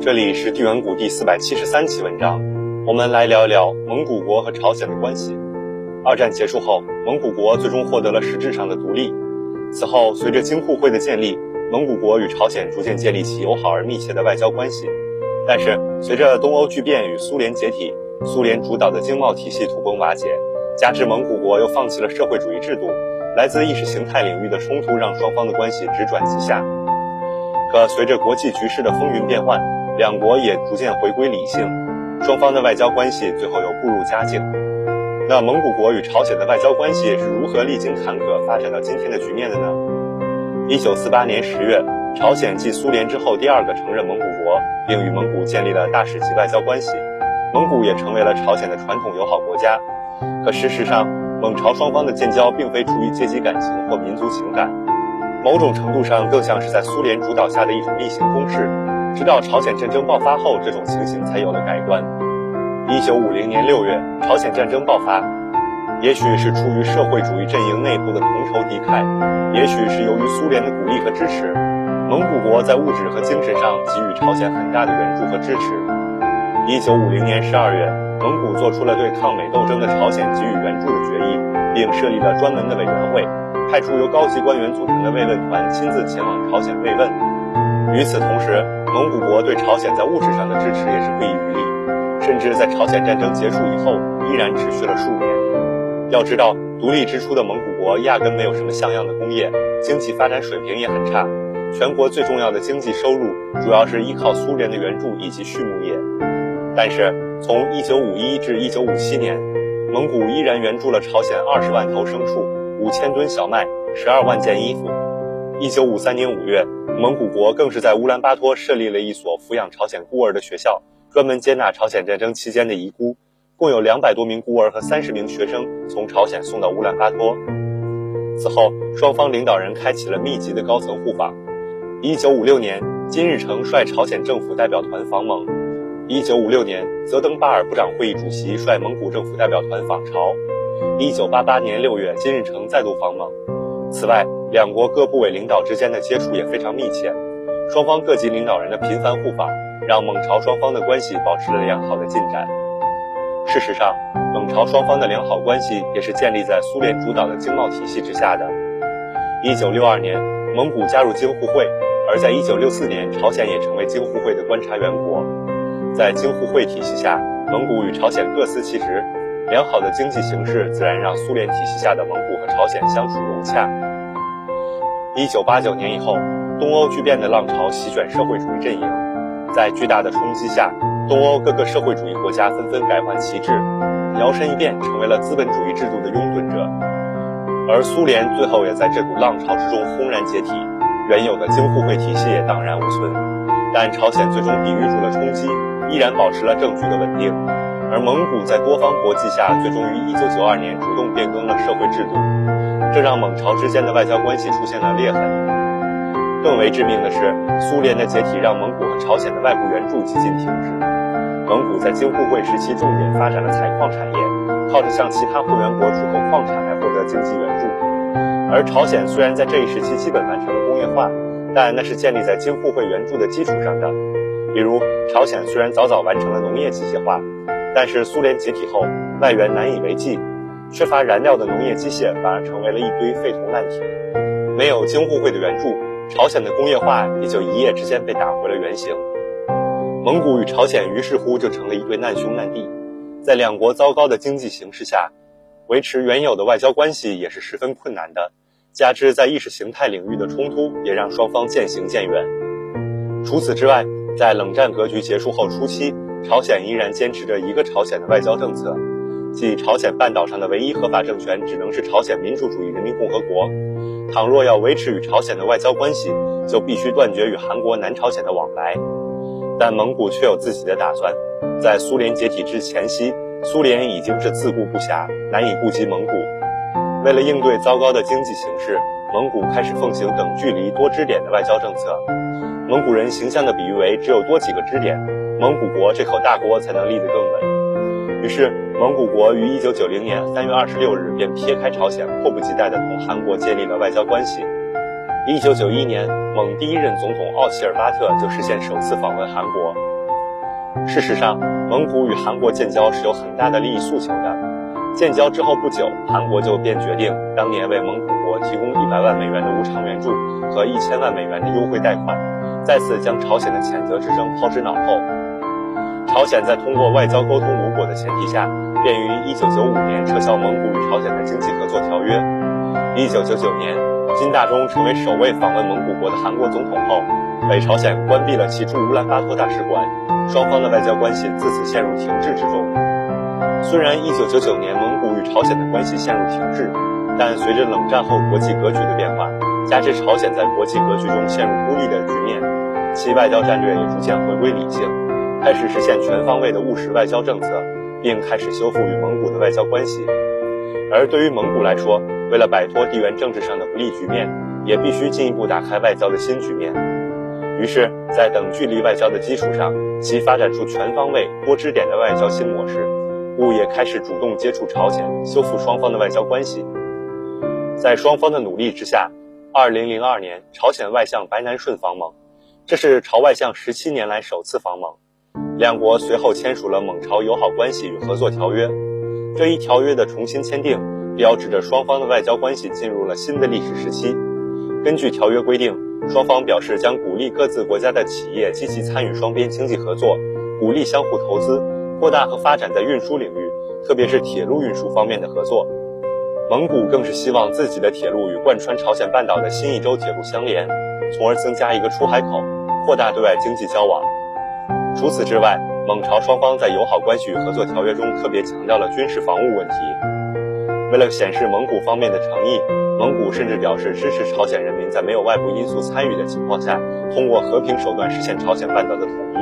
这里是地缘谷第四百七十三期文章，我们来聊一聊蒙古国和朝鲜的关系。二战结束后，蒙古国最终获得了实质上的独立。此后，随着京沪会的建立，蒙古国与朝鲜逐渐建立起友好而密切的外交关系。但是，随着东欧剧变与苏联解体，苏联主导的经贸体系土崩瓦解，加之蒙古国又放弃了社会主义制度，来自意识形态领域的冲突让双方的关系直转直下。可随着国际局势的风云变幻，两国也逐渐回归理性，双方的外交关系最后又步入佳境。那蒙古国与朝鲜的外交关系是如何历经坎坷发展到今天的局面的呢？一九四八年十月，朝鲜继苏联之后第二个承认蒙古国，并与蒙古建立了大使级外交关系，蒙古也成为了朝鲜的传统友好国家。可事实上，蒙朝双方的建交并非出于阶级感情或民族情感，某种程度上更像是在苏联主导下的一种例行公事。直到朝鲜战争爆发后，这种情形才有了改观。一九五零年六月，朝鲜战争爆发，也许是出于社会主义阵营内部的同仇敌忾，也许是由于苏联的鼓励和支持，蒙古国在物质和精神上给予朝鲜很大的援助和支持。一九五零年十二月，蒙古做出了对抗美斗争的朝鲜给予援助的决议，并设立了专门的委员会，派出由高级官员组成的慰问团亲自前往朝鲜慰问。与此同时，蒙古国对朝鲜在物质上的支持也是不遗余力，甚至在朝鲜战争结束以后依然持续了数年。要知道，独立之初的蒙古国压根没有什么像样的工业，经济发展水平也很差，全国最重要的经济收入主要是依靠苏联的援助以及畜牧业。但是，从1951至1957年，蒙古依然援助了朝鲜20万头牲畜、5000吨小麦、12万件衣服。1953年5月。蒙古国更是在乌兰巴托设立了一所抚养朝鲜孤儿的学校，专门接纳朝鲜战争期间的遗孤，共有两百多名孤儿和三十名学生从朝鲜送到乌兰巴托。此后，双方领导人开启了密集的高层互访。一九五六年，金日成率朝鲜政府代表团访蒙；一九五六年，泽登巴尔部长会议主席率蒙古政府代表团访朝；一九八八年六月，金日成再度访蒙。此外，两国各部委领导之间的接触也非常密切，双方各级领导人的频繁互访，让蒙朝双方的关系保持了良好的进展。事实上，蒙朝双方的良好关系也是建立在苏联主导的经贸体系之下的。一九六二年，蒙古加入京沪会，而在一九六四年，朝鲜也成为京沪会的观察员国。在京沪会体系下，蒙古与朝鲜各司其职，良好的经济形势自然让苏联体系下的蒙古和朝鲜相处融洽。一九八九年以后，东欧巨变的浪潮席卷社会主义阵营，在巨大的冲击下，东欧各个社会主义国家纷纷改换旗帜，摇身一变成为了资本主义制度的拥趸者。而苏联最后也在这股浪潮之中轰然解体，原有的京沪会体系也荡然无存。但朝鲜最终抵御住了冲击，依然保持了政局的稳定。而蒙古在多方博弈下，最终于一九九二年主动变更了社会制度。这让蒙朝之间的外交关系出现了裂痕。更为致命的是，苏联的解体让蒙古和朝鲜的外部援助几近停止。蒙古在京沪会时期重点发展了采矿产业，靠着向其他会员国出口矿产来获得经济援助。而朝鲜虽然在这一时期基本完成了工业化，但那是建立在京沪会援助的基础上的。比如，朝鲜虽然早早完成了农业机械化，但是苏联解体后，外援难以为继。缺乏燃料的农业机械反而成为了一堆废铜烂铁，没有京沪会的援助，朝鲜的工业化也就一夜之间被打回了原形。蒙古与朝鲜于是乎就成了一对难兄难弟，在两国糟糕的经济形势下，维持原有的外交关系也是十分困难的。加之在意识形态领域的冲突，也让双方渐行渐远。除此之外，在冷战格局结束后初期，朝鲜依然坚持着一个朝鲜的外交政策。即朝鲜半岛上的唯一合法政权只能是朝鲜民主主义人民共和国。倘若要维持与朝鲜的外交关系，就必须断绝与韩国、南朝鲜的往来。但蒙古却有自己的打算。在苏联解体之前夕，苏联已经是自顾不暇，难以顾及蒙古。为了应对糟糕的经济形势，蒙古开始奉行等距离多支点的外交政策。蒙古人形象地比喻为：只有多几个支点，蒙古国这口大锅才能立得更稳。于是。蒙古国于一九九零年三月二十六日便撇开朝鲜，迫不及待地同韩国建立了外交关系。一九九一年，蒙第一任总统奥齐尔巴特就实现首次访问韩国。事实上，蒙古与韩国建交是有很大的利益诉求的。建交之后不久，韩国就便决定当年为蒙古国提供一百万美元的无偿援助和一千万美元的优惠贷款，再次将朝鲜的谴责之声抛之脑后。朝鲜在通过外交沟通无果的前提下，便于一九九五年撤销蒙古与朝鲜的经济合作条约。一九九九年，金大中成为首位访问蒙古国的韩国总统后，北朝鲜关闭了其驻乌兰巴托大使馆，双方的外交关系自此陷入停滞之中。虽然一九九九年蒙古与朝鲜的关系陷入停滞，但随着冷战后国际格局的变化，加之朝鲜在国际格局中陷入孤立的局面，其外交战略也逐渐回归理性。开始实现全方位的务实外交政策，并开始修复与蒙古的外交关系。而对于蒙古来说，为了摆脱地缘政治上的不利局面，也必须进一步打开外交的新局面。于是，在等距离外交的基础上，其发展出全方位、多支点的外交新模式，故也开始主动接触朝鲜，修复双方的外交关系。在双方的努力之下，2002年，朝鲜外相白南顺访蒙，这是朝外相十七年来首次访蒙。两国随后签署了蒙朝友好关系与合作条约。这一条约的重新签订，标志着双方的外交关系进入了新的历史时期。根据条约规定，双方表示将鼓励各自国家的企业积极参与双边经济合作，鼓励相互投资，扩大和发展在运输领域，特别是铁路运输方面的合作。蒙古更是希望自己的铁路与贯穿朝鲜半岛的新义州铁路相连，从而增加一个出海口，扩大对外经济交往。除此之外，蒙朝双方在友好关系与合作条约中特别强调了军事防务问题。为了显示蒙古方面的诚意，蒙古甚至表示支持朝鲜人民在没有外部因素参与的情况下，通过和平手段实现朝鲜半岛的统一。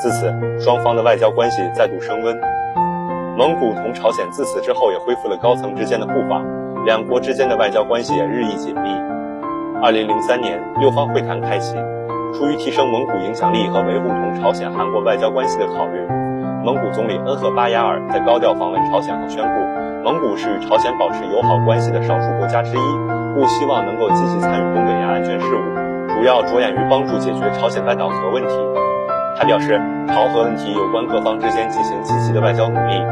自此，双方的外交关系再度升温。蒙古同朝鲜自此之后也恢复了高层之间的互访，两国之间的外交关系也日益紧密。二零零三年，六方会谈开启。出于提升蒙古影响力和维护同朝鲜、韩国外交关系的考虑，蒙古总理恩赫巴雅尔在高调访问朝鲜后宣布，蒙古是朝鲜保持友好关系的少数国家之一，故希望能够积极参与东北亚安全事务，主要着眼于帮助解决朝鲜半岛核问题。他表示，朝核问题有关各方之间进行积极的外交努力，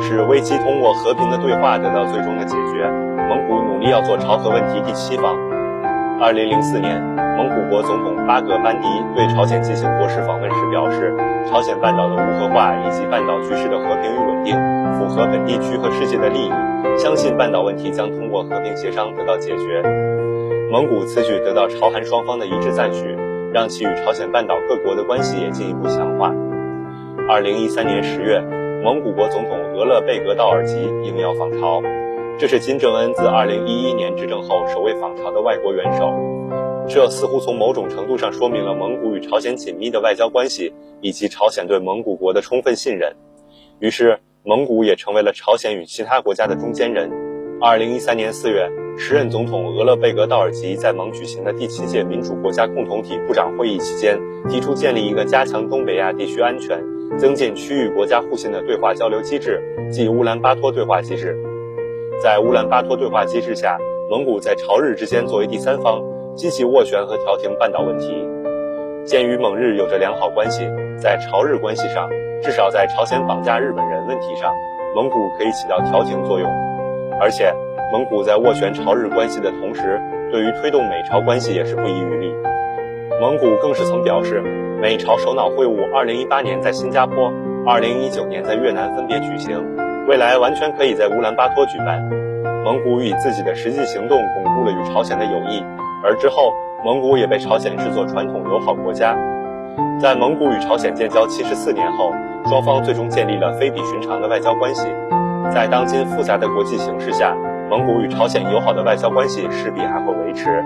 使危机通过和平的对话得到最终的解决。蒙古努力要做朝核问题第七方。二零零四年。蒙古国总统巴格班迪对朝鲜进行国事访问时表示，朝鲜半岛的无核化以及半岛局势的和平与稳定符合本地区和世界的利益，相信半岛问题将通过和平协商得到解决。蒙古此举得到朝韩双方的一致赞许，让其与朝鲜半岛各国的关系也进一步强化。二零一三年十月，蒙古国总统额勒贝格道尔吉应邀访朝，这是金正恩自二零一一年执政后首位访朝的外国元首。这似乎从某种程度上说明了蒙古与朝鲜紧密的外交关系，以及朝鲜对蒙古国的充分信任。于是，蒙古也成为了朝鲜与其他国家的中间人。二零一三年四月，时任总统额勒贝格道尔吉在蒙举行的第七届民主国家共同体部长会议期间，提出建立一个加强东北亚地区安全、增进区域国家互信的对话交流机制，即乌兰巴托对话机制。在乌兰巴托对话机制下，蒙古在朝日之间作为第三方。积极斡旋和调停半岛问题。鉴于蒙日有着良好关系，在朝日关系上，至少在朝鲜绑架日本人问题上，蒙古可以起到调停作用。而且，蒙古在斡旋朝日关系的同时，对于推动美朝关系也是不遗余力。蒙古更是曾表示，美朝首脑会晤2018年在新加坡，2019年在越南分别举行，未来完全可以在乌兰巴托举办。蒙古以自己的实际行动巩固了与朝鲜的友谊。而之后，蒙古也被朝鲜视作传统友好国家。在蒙古与朝鲜建交七十四年后，双方最终建立了非比寻常的外交关系。在当今复杂的国际形势下，蒙古与朝鲜友好的外交关系势必还会维持。